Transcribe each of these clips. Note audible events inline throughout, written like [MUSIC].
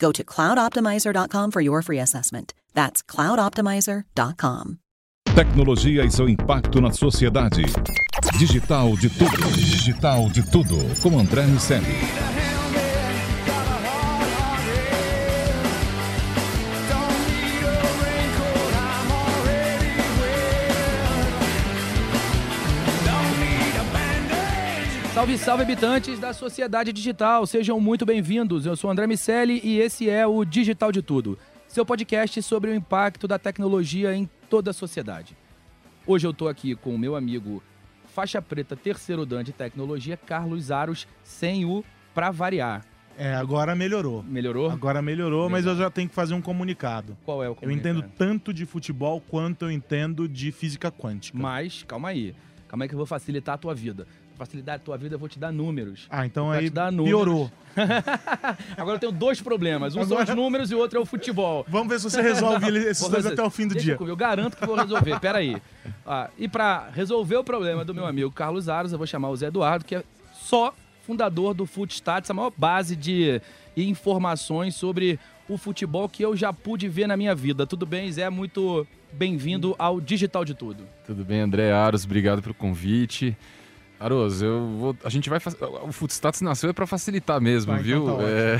Go to cloudoptimizer.com for your free assessment. That's cloudoptimizer.com. Tecnologia e seu impacto na sociedade. Digital de tudo. Digital de tudo. Com André Miceli. Salve, salve, habitantes da sociedade digital. Sejam muito bem-vindos. Eu sou André Miceli e esse é o Digital de Tudo, seu podcast sobre o impacto da tecnologia em toda a sociedade. Hoje eu estou aqui com o meu amigo faixa preta terceiro dan de tecnologia, Carlos Aros, sem o pra variar. É, agora melhorou. Melhorou? Agora melhorou, mas eu já tenho que fazer um comunicado. Qual é o Eu comunicado? entendo tanto de futebol quanto eu entendo de física quântica. Mas, calma aí. Calma aí que eu vou facilitar a tua vida. Facilitar a tua vida, eu vou te dar números. Ah, então aí te dar números. piorou. [LAUGHS] Agora eu tenho dois problemas. Um são Agora- os números e o outro é o futebol. Vamos ver se você resolve [LAUGHS] esses dois resolver. até o fim do Deixa dia. comigo, Eu garanto que vou resolver. [LAUGHS] Pera aí. Ah, e pra resolver o problema do meu amigo Carlos Aros, eu vou chamar o Zé Eduardo, que é só fundador do Footstats, a maior base de informações sobre o futebol que eu já pude ver na minha vida. Tudo bem, Zé? Muito bem-vindo ao Digital de Tudo. Tudo bem, André Aros, obrigado pelo convite. Aros, eu vou, a gente vai o Footstats nasceu é para facilitar mesmo, então viu? tá É,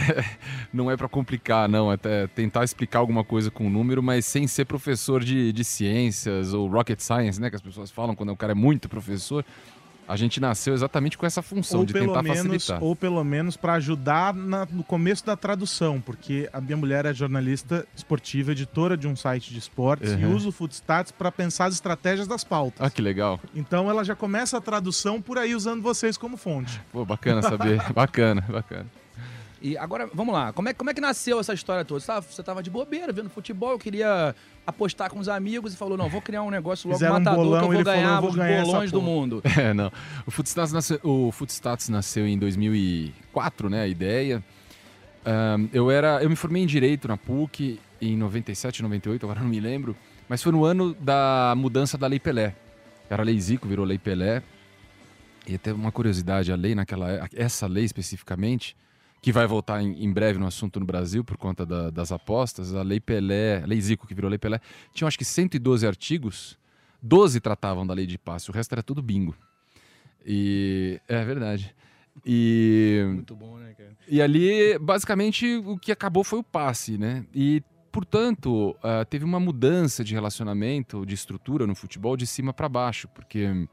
[LAUGHS] não é para complicar, não, é até tentar explicar alguma coisa com número, mas sem ser professor de, de ciências ou rocket science, né, que as pessoas falam quando o cara é muito professor. A gente nasceu exatamente com essa função Ou de tentar menos, facilitar. ou pelo menos para ajudar na- no começo da tradução, porque a minha mulher é jornalista esportiva, editora de um site de esportes e Uhum. usa o Footstats para pensar as estratégias das pautas. Ah, que legal. Então ela já começa a tradução por aí usando vocês como fonte. Pô, bacana saber. [LAUGHS] bacana, bacana. E agora, vamos lá. Como é, como é que nasceu essa história toda? Você tava, você tava de bobeira vendo futebol, eu queria apostar com os amigos e falou: não, vou criar um negócio logo Fizeram um matador bolão, que eu vou falou, ganhar "Eu vou os ganhar bolões do porra." mundo. [LAUGHS] É, não. O Footstats nasceu, o Footstats nasceu em 2004, né? A ideia. Ahn, eu era, eu me formei em direito na PUC em 97, 98, agora não me lembro, mas foi no ano da mudança da Lei Pelé. Era a Lei Zico, virou Lei Pelé. E até uma curiosidade, a lei naquela, essa lei especificamente, que vai voltar em, em breve no assunto no Brasil por conta da- das apostas, a Lei Pelé, a Lei Zico que virou Lei Pelé, tinha acho que 112 artigos, 12 tratavam da lei de passe, o resto era tudo bingo. E é verdade. E Muito bom, né, cara? e ali, basicamente, o que acabou foi o passe, né? E, portanto, ah, teve uma mudança de relacionamento, de estrutura no futebol de cima para baixo, porque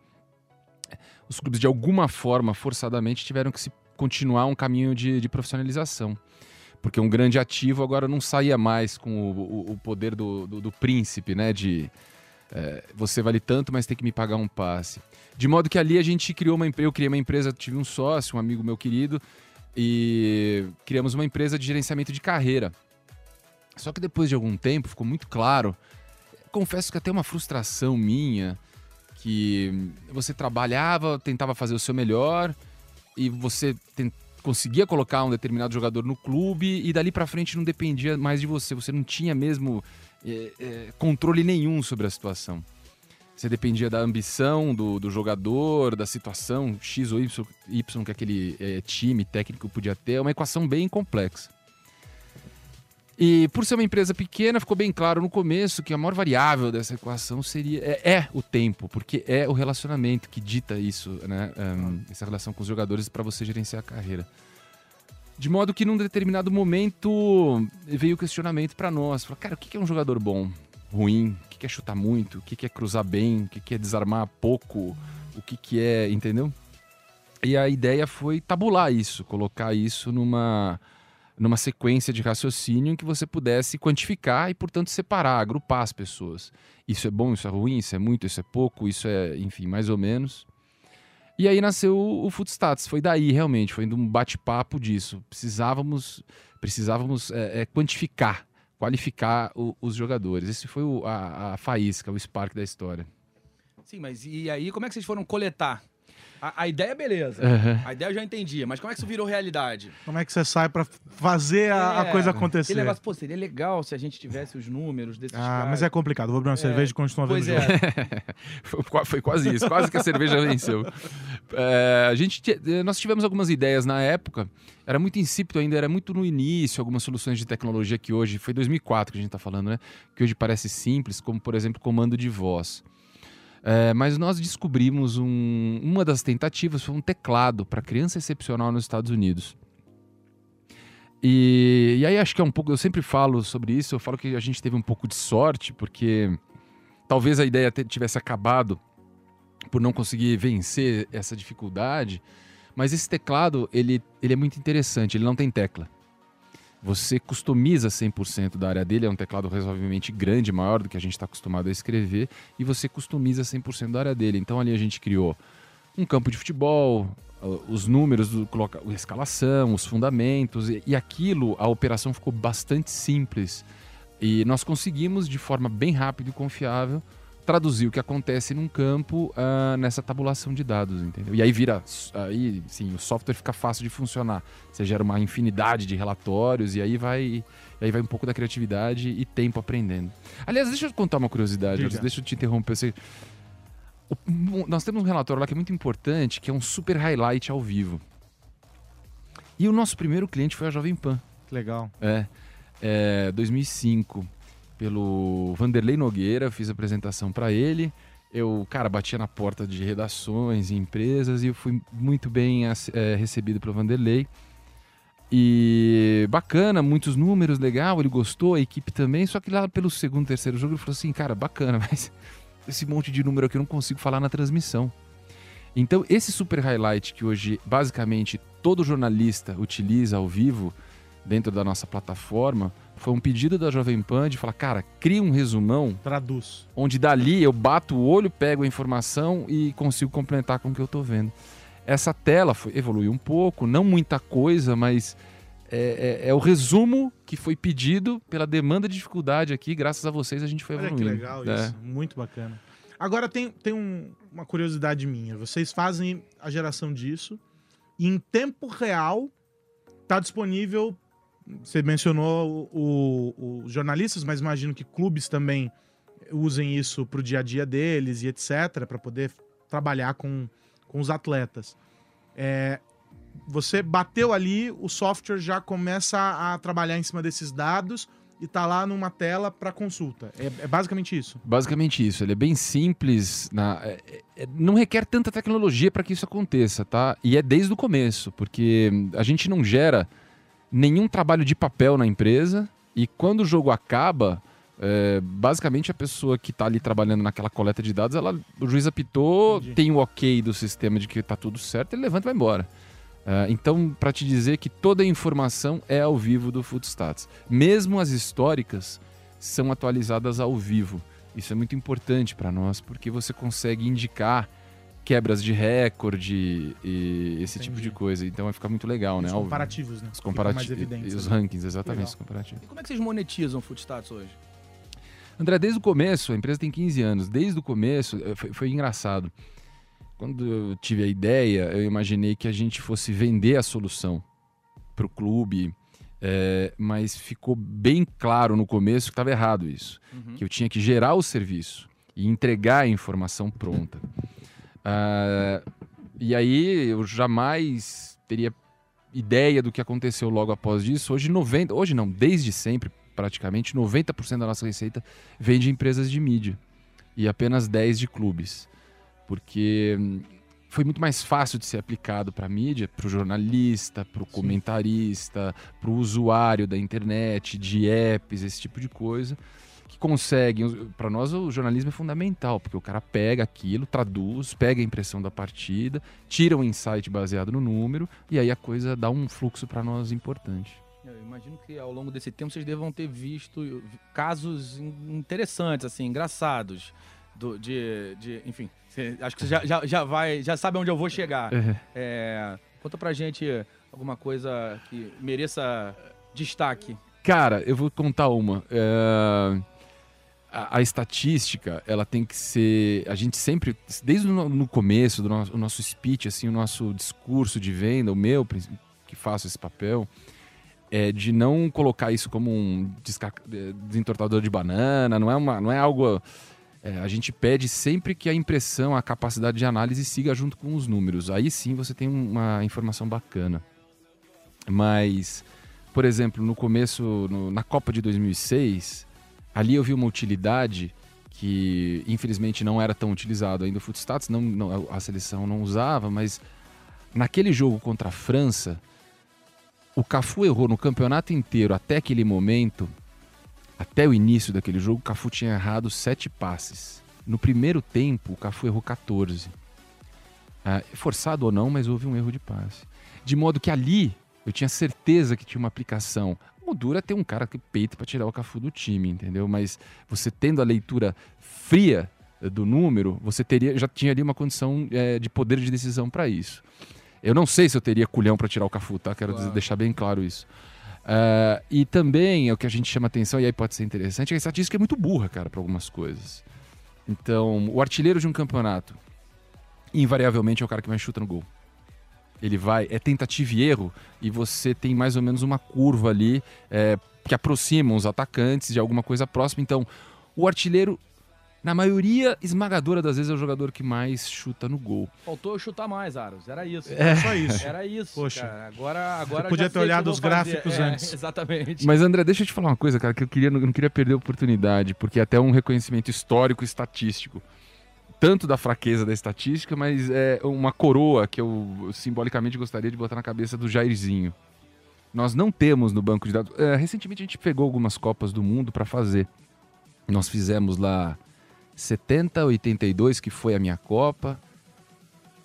os clubes, de alguma forma, forçadamente, tiveram que se continuar um caminho de, de profissionalização. Porque um grande ativo agora não saía mais com o, o- o poder do, do, do príncipe, né? De é, você vale tanto, mas tem que me pagar um passe. De modo que ali a gente criou uma empresa, eu criei uma empresa, tive um sócio, um amigo meu querido, e criamos uma empresa de gerenciamento de carreira. Só que depois de algum tempo ficou muito claro, confesso que até uma frustração minha, que você trabalhava, tentava fazer o seu melhor e você conseguia colocar um determinado jogador no clube e dali pra frente não dependia mais de você, você não tinha mesmo é, é, controle nenhum sobre a situação. Você dependia da ambição do, do jogador, da situação X ou Y, y que aquele é, time técnico podia ter. É uma equação bem complexa. E por ser uma empresa pequena, ficou bem claro no começo que a maior variável dessa equação seria é, é o tempo, porque é o relacionamento que dita isso, né? Um, essa relação com os jogadores para você gerenciar a carreira. De modo que num determinado momento veio o questionamento para nós, falou, cara, o que é um jogador bom? ruim, o que, é chutar muito, o que, é cruzar bem, o que, é desarmar pouco, o que, que é. Entendeu? E a ideia foi tabular isso, colocar isso numa, numa sequência de raciocínio em que você pudesse quantificar e, portanto, separar, agrupar as pessoas. Isso é bom, isso é ruim, isso é muito, isso é pouco, isso é, enfim, mais ou menos. E aí nasceu o, Footstats. Foi daí, realmente, foi um bate-papo disso. Precisávamos, precisávamos é, é, quantificar, qualificar o, os jogadores. Esse foi o, a, a faísca, o spark da história. Sim, mas e aí, como é que vocês foram coletar? A, a ideia, beleza. Uhum. A ideia eu já entendi, mas como é que isso virou realidade? Como é que você sai pra fazer a, a É, coisa acontecer? Negócio, pô, seria legal se a gente tivesse os números desses Ah, caras. mas é complicado. Vou abrir uma cerveja e continuar vendo Pois o jogo. é. [LAUGHS] Foi, foi quase isso, quase que a cerveja venceu. É, a gente, eh, nós tivemos algumas ideias na época, era muito insípido ainda, era muito no início, algumas soluções de tecnologia que hoje, foi 2004 que a gente está falando, né? Que hoje parece simples, como por exemplo comando de voz. É, mas nós descobrimos um- uma das tentativas foi um teclado para criança excepcional nos Estados Unidos. E, e aí acho que é um pouco, eu sempre falo sobre isso, eu falo que a gente teve um pouco de sorte, porque talvez a ideia tivesse acabado por não conseguir vencer essa dificuldade, mas esse teclado, ele, ele é muito interessante, ele não tem tecla. Você customiza 100% da área dele, é um teclado razoavelmente grande, maior do que a gente está acostumado a escrever, e você customiza 100% da área dele. Então ali a gente criou um campo de futebol, uh, os números, coloca, a escalação, os fundamentos, e, e aquilo, a operação ficou bastante simples. E nós conseguimos, de forma bem rápida e confiável, traduzir o que acontece num campo ah, nessa tabulação de dados, entendeu? E aí vira, aí sim, o software fica fácil de funcionar. Você gera uma infinidade de relatórios e aí vai, e aí vai um pouco da criatividade e tempo aprendendo. Aliás, deixa eu contar uma curiosidade, Diga. Deixa eu te interromper. Você... O- nós temos um relatório lá que é muito importante, que é um super highlight ao vivo. E o nosso primeiro cliente foi a Jovem Pan. Que legal. É, é 2005, pelo Vanderlei Nogueira, fiz apresentação para ele. Eu, cara, batia na porta de redações e empresas e fui muito bem é, recebido pelo Vanderlei. E bacana, muitos números, legal, ele gostou, a equipe também. Só que lá pelo segundo, terceiro jogo ele falou assim: cara, bacana, [LAUGHS] mas esse monte de número aqui eu não consigo falar na transmissão. Então, esse super highlight que hoje basicamente todo jornalista utiliza ao vivo dentro da nossa plataforma foi um pedido da Jovem Pan de falar, cara, cria um resumão Traduz. onde dali eu bato o olho, pego a informação e consigo complementar com o que eu estou vendo. Essa tela foi, evoluiu um pouco, não muita coisa, mas é, é- é o resumo que foi pedido pela demanda de dificuldade aqui. Graças a vocês a gente foi Olha que evoluindo. legal É. isso. Muito bacana. Agora tem, tem um- uma curiosidade minha. Vocês fazem a geração disso e em tempo real está disponível. Você mencionou os jornalistas, mas imagino que clubes também usem isso para o dia a dia deles e etc., para poder trabalhar com, com os atletas. É, você bateu ali, o software já começa a trabalhar em cima desses dados e tá lá numa tela para consulta. É, é basicamente isso. Basicamente isso, ele é bem simples, na- é- é- não requer tanta tecnologia para que isso aconteça, tá? E é desde o começo, porque a gente não gera nenhum trabalho de papel na empresa e quando o jogo acaba, é, basicamente a pessoa que está ali trabalhando naquela coleta de dados, ela, o juiz apitou, Entendi. tem o ok do sistema de que está tudo certo, ele levanta e vai embora. É, então, para te dizer que toda a informação é ao vivo do Footstats. Mesmo as históricas são atualizadas ao vivo. Isso é muito importante para nós, porque você consegue indicar quebras de recorde e esse tipo Entendi. de coisa. Então vai ficar muito legal, né? Os comparativos, né? Os comparativos. mais evidentes. E os né? rankings, exatamente, Legal. os comparativos. E como é que vocês monetizam o Footstats hoje? André, desde o começo, a empresa tem 15 anos, desde o começo, eh, foi, foi engraçado. Quando eu tive a ideia, eu imaginei que a gente fosse vender a solução para o clube, eh, mas ficou bem claro no começo que estava errado isso. Uhum. Que eu tinha que gerar o serviço e entregar a informação pronta. Ah, e aí eu jamais teria ideia do que aconteceu logo após disso. Hoje 90, hoje não, desde sempre, praticamente 90% da nossa receita vem de empresas de mídia e apenas 10 de clubes. Porque hum, foi muito mais fácil de ser aplicado para a mídia, para o jornalista, para o comentarista, para o usuário da internet, de apps, esse tipo de coisa. Que conseguem. Para nós, o jornalismo é fundamental, porque o cara pega aquilo, traduz, pega a impressão da partida, tira um insight baseado no número, e aí a coisa dá um fluxo para nós importante. Eu imagino que ao longo desse tempo vocês devam ter visto casos interessantes, assim, engraçados. Do, de, de, enfim, acho que você já, já, já, vai, já sabe onde eu vou chegar. É. É, conta pra gente alguma coisa que mereça destaque. Cara, eu vou contar uma. É, a, a, estatística, ela tem que ser. A gente sempre, desde no, começo do nosso, nosso speech, assim, o nosso discurso de venda, o meu, que faço esse papel, é de não colocar isso como um é, desentortador de banana, não é, uma, não é algo. É, a gente pede sempre que a impressão, a capacidade de análise siga junto com os números. Aí sim você tem uma informação bacana. Mas, por exemplo, no começo, no, na Copa de 2006, ali eu vi uma utilidade que infelizmente não era tão utilizado ainda o Footstats, não, não, a seleção não usava, mas naquele jogo contra a França, o Cafu errou no campeonato inteiro até aquele momento, até o início daquele jogo, o Cafu tinha errado sete passes. No primeiro tempo, o Cafu errou 14. Ah, forçado ou não, mas houve um erro de passe. De modo que ali eu tinha certeza que tinha uma aplicação. O duro é ter um cara que peita para tirar o Cafu do time, entendeu? Mas você tendo a leitura fria do número, você teria já tinha ali uma condição é, de poder de decisão para isso. Eu não sei se eu teria culhão para tirar o Cafu, tá? Quero claro. deixar bem claro isso. Uh, e também é o que a gente chama atenção, e aí pode ser interessante, é que a estatística é muito burra, cara, para algumas coisas. Então, o artilheiro de um campeonato, invariavelmente é o cara que mais chuta no gol. Ele vai, é tentativa e erro, e você tem mais ou menos uma curva ali é, que aproxima os atacantes de alguma coisa próxima. Então, o artilheiro na maioria esmagadora das vezes é o jogador que mais chuta no gol. Faltou chutar mais, Aros. Era isso. É só isso. Era isso. Poxa. Cara. Agora, agora podia ter olhado os gráficos fazer. antes. É, [LAUGHS] exatamente. Mas André, deixa eu te falar uma coisa, cara, que eu queria, não queria perder a oportunidade, porque é até um reconhecimento histórico e estatístico. Tanto da fraqueza da estatística, mas é uma coroa que eu simbolicamente gostaria de botar na cabeça do Jairzinho. Nós não temos no banco de dados. É, recentemente a gente pegou algumas Copas do Mundo para fazer. Nós fizemos lá 70, 82, que foi a minha Copa.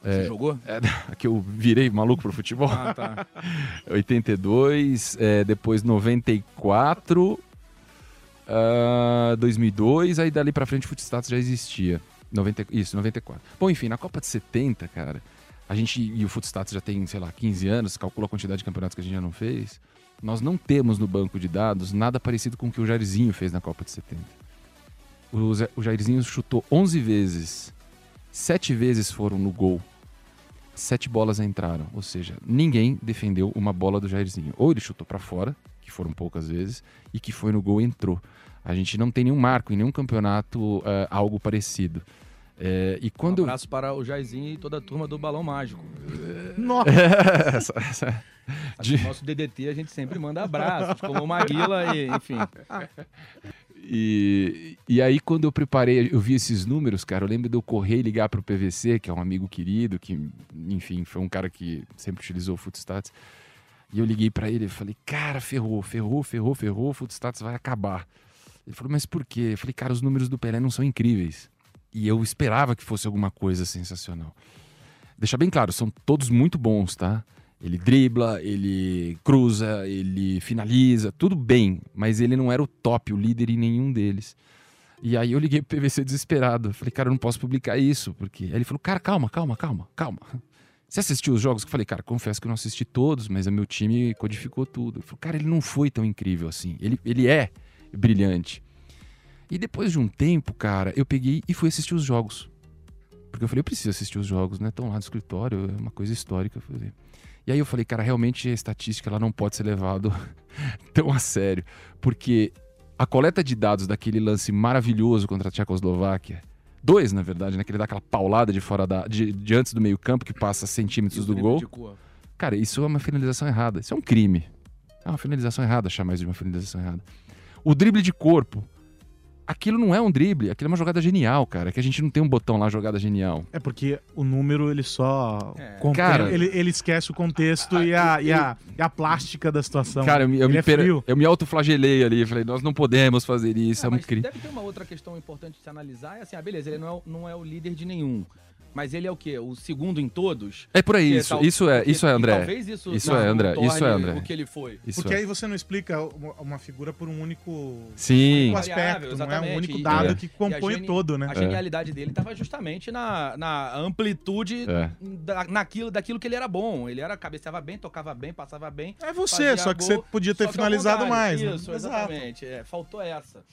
Você é, jogou? É, [LAUGHS] que eu virei maluco pro futebol. Ah, tá. [LAUGHS] 82, é, depois 94, uh, 2002, aí dali pra frente o Footstats já existia. 90, isso, 94. Bom, enfim, na Copa de 70, cara, a gente, e o Footstats já tem, sei lá, 15 anos, calcula a quantidade de campeonatos que a gente já não fez. Nós não temos no banco de dados nada parecido com o que o Jairzinho fez na Copa de 70. O, Zé, o Jairzinho chutou 11 vezes. Sete vezes foram no gol. Sete bolas entraram. Ou seja, ninguém defendeu uma bola do Jairzinho. Ou ele chutou para fora, que foram poucas vezes, e que foi no gol entrou. A gente não tem nenhum marco em nenhum campeonato uh, algo parecido. É, e quando um abraço para o Jairzinho e toda a turma do Balão Mágico. [LAUGHS] Nossa! [LAUGHS] essa, essa... De... Nosso DDT a gente sempre manda abraços, como o Maguila e enfim. E, e aí, quando eu preparei, eu vi esses números, cara, eu lembro de eu correr e ligar pro PVC, que é um amigo querido, que, enfim, foi um cara que sempre utilizou o Footstats. E eu liguei para ele e falei, cara, ferrou, ferrou, ferrou, ferrou, o Footstats vai acabar. Ele falou, mas por quê? Eu falei, cara, os números do Pelé não são incríveis. E eu esperava que fosse alguma coisa sensacional. Deixar bem claro, são todos muito bons, tá? Ele dribla, ele cruza, ele finaliza, tudo bem, mas ele não era o top, o líder em nenhum deles. E aí eu liguei pro PVC desesperado. Falei, cara, eu não posso publicar isso, porque. Aí ele falou, cara, calma, calma, calma, calma. Você assistiu os jogos? Eu falei, cara, confesso que eu não assisti todos, mas o meu time codificou tudo. Ele falou, cara, ele não foi tão incrível assim. Ele, ele é brilhante. E depois de um tempo, cara, eu peguei e fui assistir os jogos. Porque eu falei, eu preciso assistir os jogos, né? Estão lá no escritório, é uma coisa histórica fazer. E aí eu falei, cara, realmente a estatística ela não pode ser levado [LAUGHS] tão a sério, porque a coleta de dados daquele lance maravilhoso contra a Tchecoslováquia, dois na verdade, né, que ele dá aquela paulada de fora da de, de antes do meio-campo que passa centímetros do gol. Cara, isso é uma finalização errada, isso é um crime. É uma finalização errada chamar isso de uma finalização errada. O drible de corpo, aquilo não é um drible, aquilo é uma jogada genial, cara. Que a gente não tem um botão lá, jogada genial. É porque o número ele só. É. contém- Cara- ele, ele esquece o contexto e, a, e, a, e a plástica da situação. Cara, eu, me- eu ele me, é per- eu me autoflagelei ali. Falei, nós não podemos fazer isso, Ah, é um deve ter uma outra questão importante de se analisar. É assim, ah, beleza, ele não é, não é o líder de nenhum. Mas ele é o quê? O segundo em todos? É por aí, isso, tal- isso é, isso é, e André. Talvez isso, Isso não, é, André, torne isso é, André. O que ele foi. Isso Porque é. aí você não explica uma, figura por um único, Sim, único Variável, aspecto, não é um único E- dado É. que E compõe geni- todo, né? A genialidade dele estava justamente na, na amplitude É. da, naquilo, daquilo que ele era bom. Ele era cabeceava bem, tocava bem, passava bem. É você, só que gol, você podia ter finalizado mais. né? Isso, Exato. exatamente. É, faltou essa.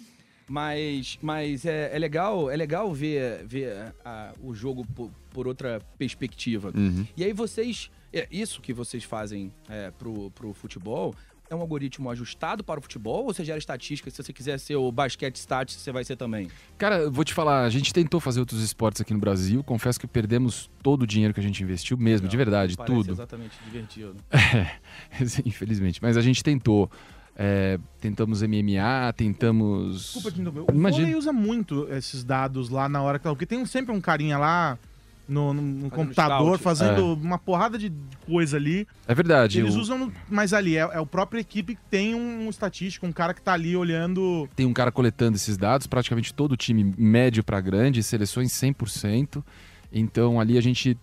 Mas, mas é, é legal, é legal ver, ver a- o jogo por, por outra perspectiva. Uhum. E aí vocês. É, isso que vocês fazem é, pro, pro futebol é um algoritmo ajustado para o futebol ou você gera estatística? Se você quiser ser o basquete stats, você vai ser também. Cara, vou te falar, a gente tentou fazer outros esportes aqui no Brasil. Confesso que perdemos todo o dinheiro que a gente investiu mesmo, de verdade, tudo. exatamente divertido. [LAUGHS] [LAUGHS] Infelizmente. Mas a gente tentou. É, tentamos MMA, tentamos. Desculpa te interromper. O Imagina. vôlei usa muito esses dados lá na hora que tá. Porque tem sempre um carinha lá no, no- no computador scout. fazendo uma porrada de coisa ali. É verdade. Eles o- usam, mas ali é, é a própria equipe que tem um estatístico, um cara que tá ali olhando. Tem um cara coletando esses dados, praticamente todo o time médio para grande, seleções 100%. Então ali a gente.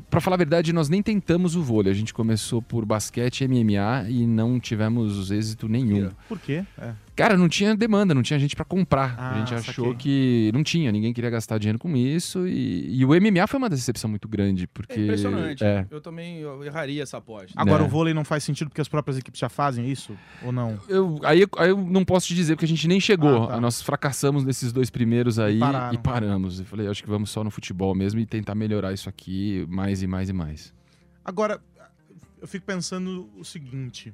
Pra falar a verdade, nós nem tentamos o vôlei. A gente começou por basquete MMA e não tivemos êxito nenhum. Por quê? É. Cara, não tinha demanda, não tinha gente pra comprar. Ah, a gente achou saquei. que não tinha, ninguém queria gastar dinheiro com isso. E, e o MMA foi uma decepção muito grande, porque. É impressionante. É. Eu também eu erraria essa aposta. Agora Né. o vôlei não faz sentido porque as próprias equipes já fazem isso? Ou não? Eu, aí, aí eu não posso te dizer porque a gente nem chegou. Ah, tá. Nós fracassamos nesses dois primeiros aí E e paramos. Eu falei, acho que vamos só no futebol mesmo e tentar melhorar isso aqui mais e mais e mais. Agora, eu fico pensando o seguinte: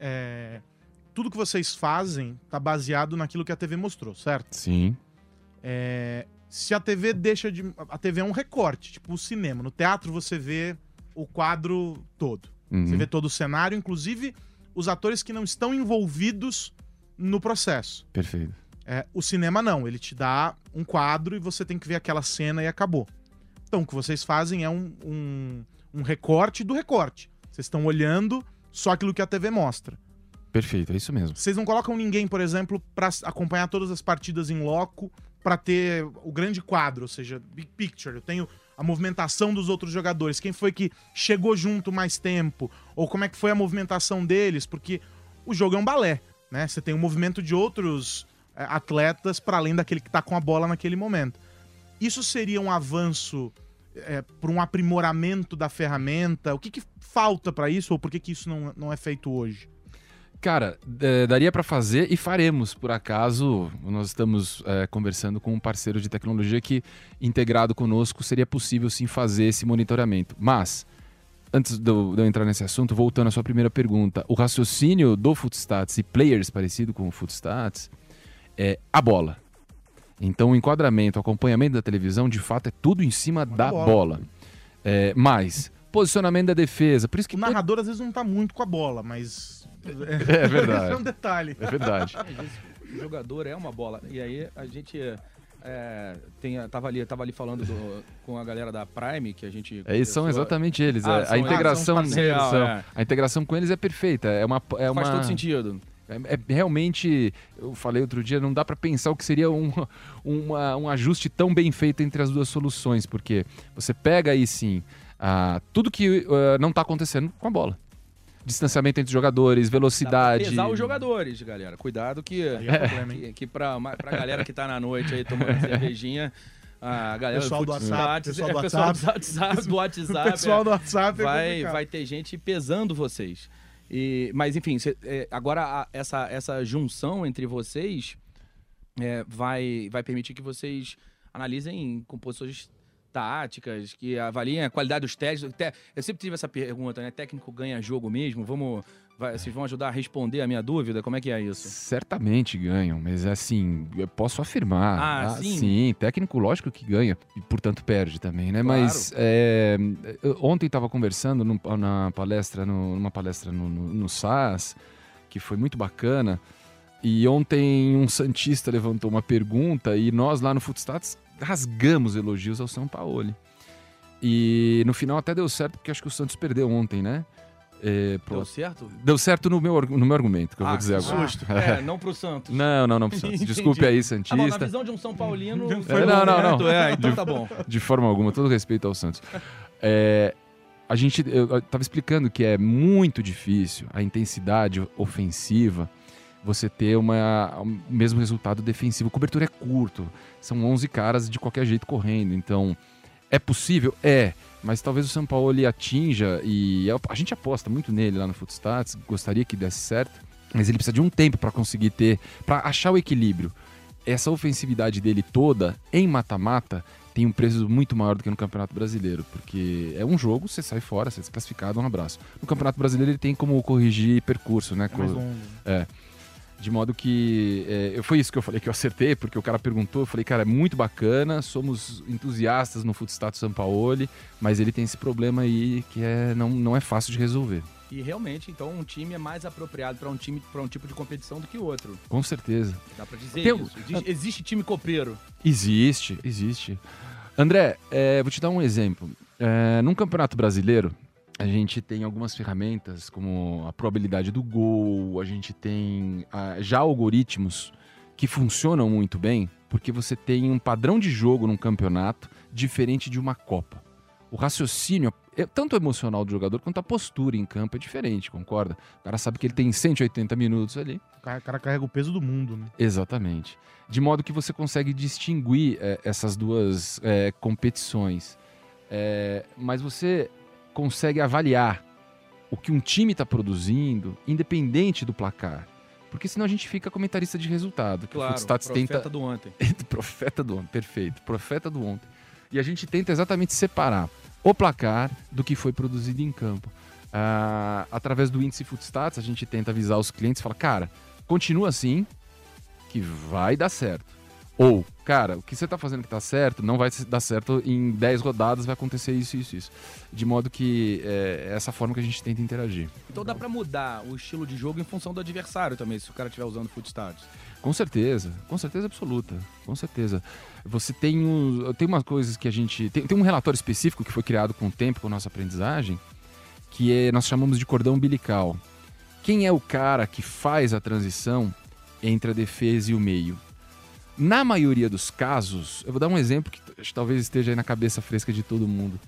é, tudo que vocês fazem tá baseado naquilo que a TV mostrou, certo? Sim. É, se a TV deixa de. A TV é um recorte, tipo o cinema. No teatro você vê o quadro todo. Uhum. Você vê todo o cenário, inclusive os atores que não estão envolvidos no processo. Perfeito. É, o cinema não, ele te dá um quadro e você tem que ver aquela cena e acabou. Então, o que vocês fazem é um, um, um recorte do recorte. Vocês estão olhando só aquilo que a TV mostra. Perfeito, é isso mesmo. Vocês não colocam ninguém, por exemplo, pra acompanhar todas as partidas em loco, pra ter o grande quadro, ou seja, big picture. Eu tenho a movimentação dos outros jogadores, quem foi que chegou junto mais tempo, ou como é que foi a movimentação deles, porque o jogo é um balé, né? Você tem o movimento de outros é, atletas para além daquele que tá com a bola naquele momento. Isso seria um avanço é, para um aprimoramento da ferramenta? O que, que falta para isso, ou por que, que isso não, não é feito hoje? Cara, é, daria pra fazer e faremos, por acaso. Nós estamos é, conversando com um parceiro de tecnologia que, integrado conosco, seria possível sim fazer esse monitoramento. Mas, antes de eu, de eu entrar nesse assunto, voltando à sua primeira pergunta, o raciocínio do Footstats e players parecido com o Footstats é a bola. Então, o enquadramento, o acompanhamento da televisão, de fato, é tudo em cima da bola. bola. É, mas, posicionamento da defesa, por isso que O narrador às vezes não tá muito com a bola, mas. [LAUGHS] É verdade. é um detalhe. É verdade. Às vezes o jogador é uma bola. E aí a gente é, tem, tava, ali, tava ali falando do- com a galera da Prime, que a gente. É, são exatamente eles. Ah, a- são a integração, são parceiros, são- é. a integração com eles é perfeita. É uma, é uma Faz todo sentido. É, é realmente, eu falei outro dia, não dá para pensar o que seria um, uma- um ajuste tão bem feito entre as duas soluções, porque você pega aí sim ah, tudo que ah, não está acontecendo com a bola. Distanciamento entre os jogadores, Dá velocidade. pesar os jogadores, galera. Cuidado que, é problema, hein? que, que pra, pra galera que tá na noite aí tomando [LAUGHS] cervejinha, a galera Pessoal do WhatsApp, pessoal do [LAUGHS] pessoal WhatsApp. do WhatsApp, do [LAUGHS] WhatsApp, O pessoal do WhatsApp vai, vai ter gente pesando vocês. E, mas enfim, cê- é, agora a- essa, essa junção entre vocês é, vai, vai permitir que vocês analisem composições táticas, que avaliem a qualidade dos técnicos. Eu sempre tive essa pergunta, né? Técnico ganha jogo mesmo? Vamos, vai- vocês vão ajudar a responder a minha dúvida? Como é que é isso? Certamente ganham, mas assim, eu posso afirmar. Ah, sim? Sim, técnico lógico que ganha e portanto perde também, né? Claro. Mas é, ontem estava conversando num- na palestra, no- numa palestra no, no, no SAS, que foi muito bacana. E ontem um Santista levantou uma pergunta e nós lá no Footstats rasgamos elogios ao São Paulo. E no final até deu certo, porque acho que o Santos perdeu ontem, né? É, pro- Deu certo? Deu certo no meu, no meu argumento, que eu Ah, vou dizer agora. susto. [LAUGHS] É, não pro Santos. Não, não, não pro Santos. [LAUGHS] Desculpe aí, Ah, bom, na Santista. visão de um São Paulino. É, não, não, não. É, então tá bom. [LAUGHS] De forma alguma, todo respeito ao Santos. É, a gente, eu, eu tava explicando que é muito difícil a intensidade ofensiva você ter uma, o mesmo resultado defensivo. Cobertura é curto, são 11 caras de qualquer jeito correndo, então é possível? É, mas talvez o São Paulo ele atinja e a, a gente aposta muito nele lá no Footstats, gostaria que desse certo, mas ele precisa de um tempo para conseguir ter, para achar o equilíbrio. Essa ofensividade dele toda em mata-mata tem um preço muito maior do que no Campeonato Brasileiro, porque é um jogo, você sai fora, você é desclassificado, um abraço. No Campeonato Brasileiro ele tem como corrigir percurso, né? É mais longo. De modo que é, foi isso que eu falei que eu acertei, porque o cara perguntou, eu falei, cara, é muito bacana, somos entusiastas no Footstat Sampaoli, mas ele tem esse problema aí que é, não, não é fácil de resolver. E realmente, então, um time é mais apropriado para um time para um tipo de competição do que outro. Com certeza. Dá para dizer Tem isso. Existe, existe time copeiro. Existe, existe. André, é, vou te dar um exemplo. É, num campeonato brasileiro, a gente tem algumas ferramentas como a probabilidade do gol, a gente tem ah, já algoritmos que funcionam muito bem, porque você tem um padrão de jogo num campeonato diferente de uma Copa. O raciocínio, é- tanto emocional do jogador quanto a postura em campo é diferente, concorda? O cara sabe que ele tem 180 minutos ali. O cara, o cara carrega o peso do mundo, né? Exatamente. De modo que você consegue distinguir é, essas duas é, competições. É, mas você consegue avaliar o que um time está produzindo, independente do placar. Porque senão a gente fica comentarista de resultado. que o Claro, Footstats profeta tenta... do ontem. [LAUGHS] profeta do ontem, perfeito. Profeta do ontem. E a gente tenta exatamente separar o placar do que foi produzido em campo. Ah, através do índice Footstats, a gente tenta avisar os clientes e falar, cara, continua assim, que vai dar certo. Ou, cara, o que você está fazendo que está certo, não vai dar certo em 10 rodadas, vai acontecer isso, isso, isso. De modo que é essa forma que a gente tenta interagir. Então dá para mudar o estilo de jogo em função do adversário também, se o cara estiver usando footstats. Com certeza, com certeza absoluta, com certeza. Você tem, um, tem umas coisas que a gente. Tem, tem um relatório específico que foi criado com o tempo, com a nossa aprendizagem, que é, nós chamamos de cordão umbilical. Quem é o cara que faz a transição entre a defesa e o meio? Na maioria dos casos, eu vou dar um exemplo que talvez esteja aí na cabeça fresca de todo mundo.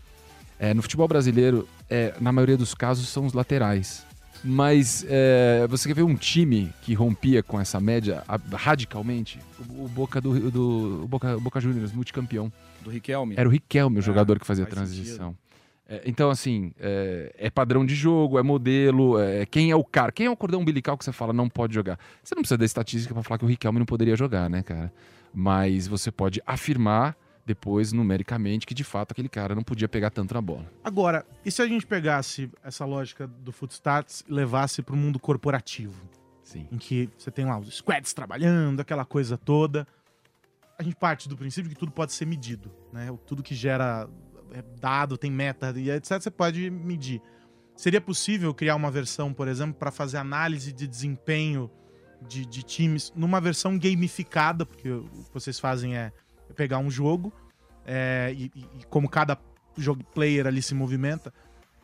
É, no futebol brasileiro, é, na maioria dos casos, são os laterais. Mas é, você quer ver um time que rompia com essa média a- radicalmente? O, o Boca do, do o Boca, o Boca Juniors, multicampeão. Do Riquelme. Era o Riquelme o jogador que fazia a transição. É, então, assim, é, é padrão de jogo, é modelo, é, quem é o cara, quem é o cordão umbilical que você fala não pode jogar? Você não precisa da estatística para falar que o Riquelme não poderia jogar, né, cara? Mas você pode afirmar depois, numericamente, que de fato aquele cara não podia pegar tanto na bola. Agora, e se a gente pegasse essa lógica do Footstats e levasse para o mundo corporativo? Sim. Em que você tem lá os squads trabalhando, aquela coisa toda. A gente parte do princípio que tudo pode ser medido, né? Tudo que gera é, dado, tem meta e etc, você pode medir. Seria possível criar uma versão, por exemplo, para fazer análise de desempenho de, de times numa versão gamificada, porque o que vocês fazem é pegar um jogo é, e, e- como cada jogo player ali se movimenta,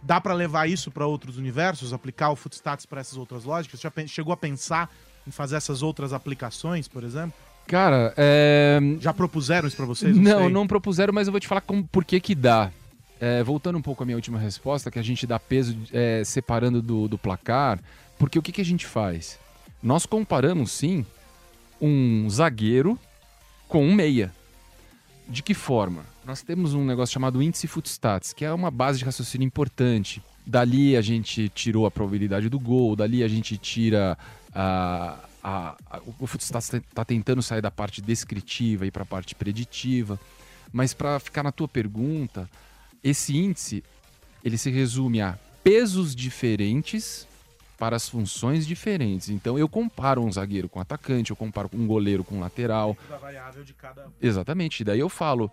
dá para levar isso para outros universos, aplicar o Footstats para essas outras lógicas? Já chegou a pensar em fazer essas outras aplicações, por exemplo? Cara, é, Já propuseram isso para vocês? Não, sei. não propuseram, mas eu vou te falar como, por que que dá. É, voltando um pouco à minha última resposta, que a gente dá peso é, separando do, do placar, porque o que, que a gente faz? Nós comparamos, sim, um zagueiro com um meia. De que forma? Nós temos um negócio chamado índice Footstats, que é uma base de raciocínio importante. Dali a gente tirou a probabilidade do gol, dali a gente tira a. a- a- o Footstats está tentando sair da parte descritiva e para a parte preditiva. Mas para ficar na tua pergunta, esse índice ele se resume a pesos diferentes para as funções diferentes. Então eu comparo um zagueiro com atacante, eu comparo um goleiro com lateral. Da variável de cada. Exatamente. Daí eu falo,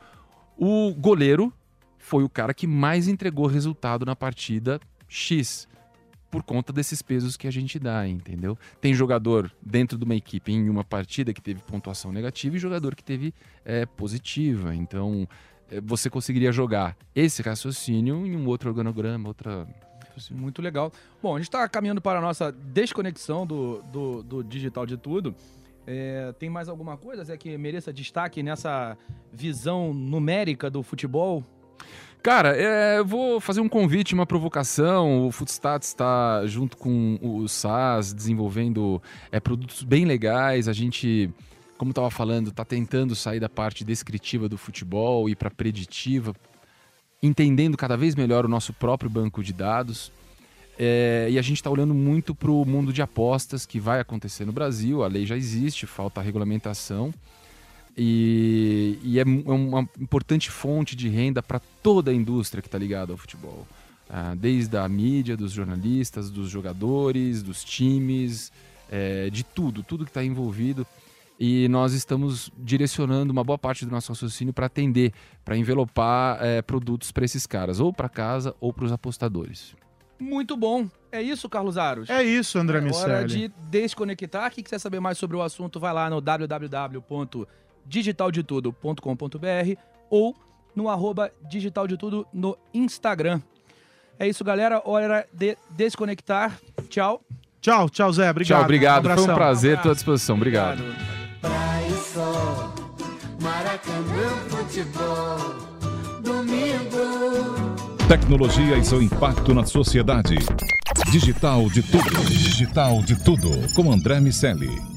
o goleiro foi o cara que mais entregou resultado na partida X. por conta desses pesos que a gente dá, entendeu? Tem jogador dentro de uma equipe em uma partida que teve pontuação negativa e jogador que teve é, positiva. Então, é, você conseguiria jogar esse raciocínio em um outro organograma, outra. Muito legal. Bom, a gente está caminhando para a nossa desconexão do, do, do digital de tudo. É, tem mais alguma coisa Zé, que mereça destaque nessa visão numérica do futebol? Cara, é, vou fazer um convite, uma provocação. O Footstats está junto com o SAS desenvolvendo é, produtos bem legais. A gente, como estava falando, está tentando sair da parte descritiva do futebol e para preditiva, entendendo cada vez melhor o nosso próprio banco de dados. É, e a gente está olhando muito para o mundo de apostas que vai acontecer no Brasil. A lei já existe, falta regulamentação. E, e é, é uma importante fonte de renda para toda a indústria que está ligada ao futebol. Ah, desde a mídia, dos jornalistas, dos jogadores, dos times, é, de tudo, tudo que está envolvido. E nós estamos direcionando uma boa parte do nosso raciocínio para atender, para envelopar é, produtos para esses caras, ou para casa ou para os apostadores. Muito bom. É isso, Carlos Aros? É isso, André é hora de desconectar. Quem quiser saber mais sobre o assunto, vai lá no www.digitaldetudo.com.br ou no arroba digitaldetudo no Instagram. É isso, galera. Hora de desconectar. Tchau. Tchau, tchau, Zé. Obrigado. Tchau, obrigado. Um Foi um prazer, estou à disposição. Obrigado. sol, Maracanã, futebol, domingo. Tecnologia e seu impacto na sociedade. Digital de tudo. Digital de tudo. Com André Miscelli.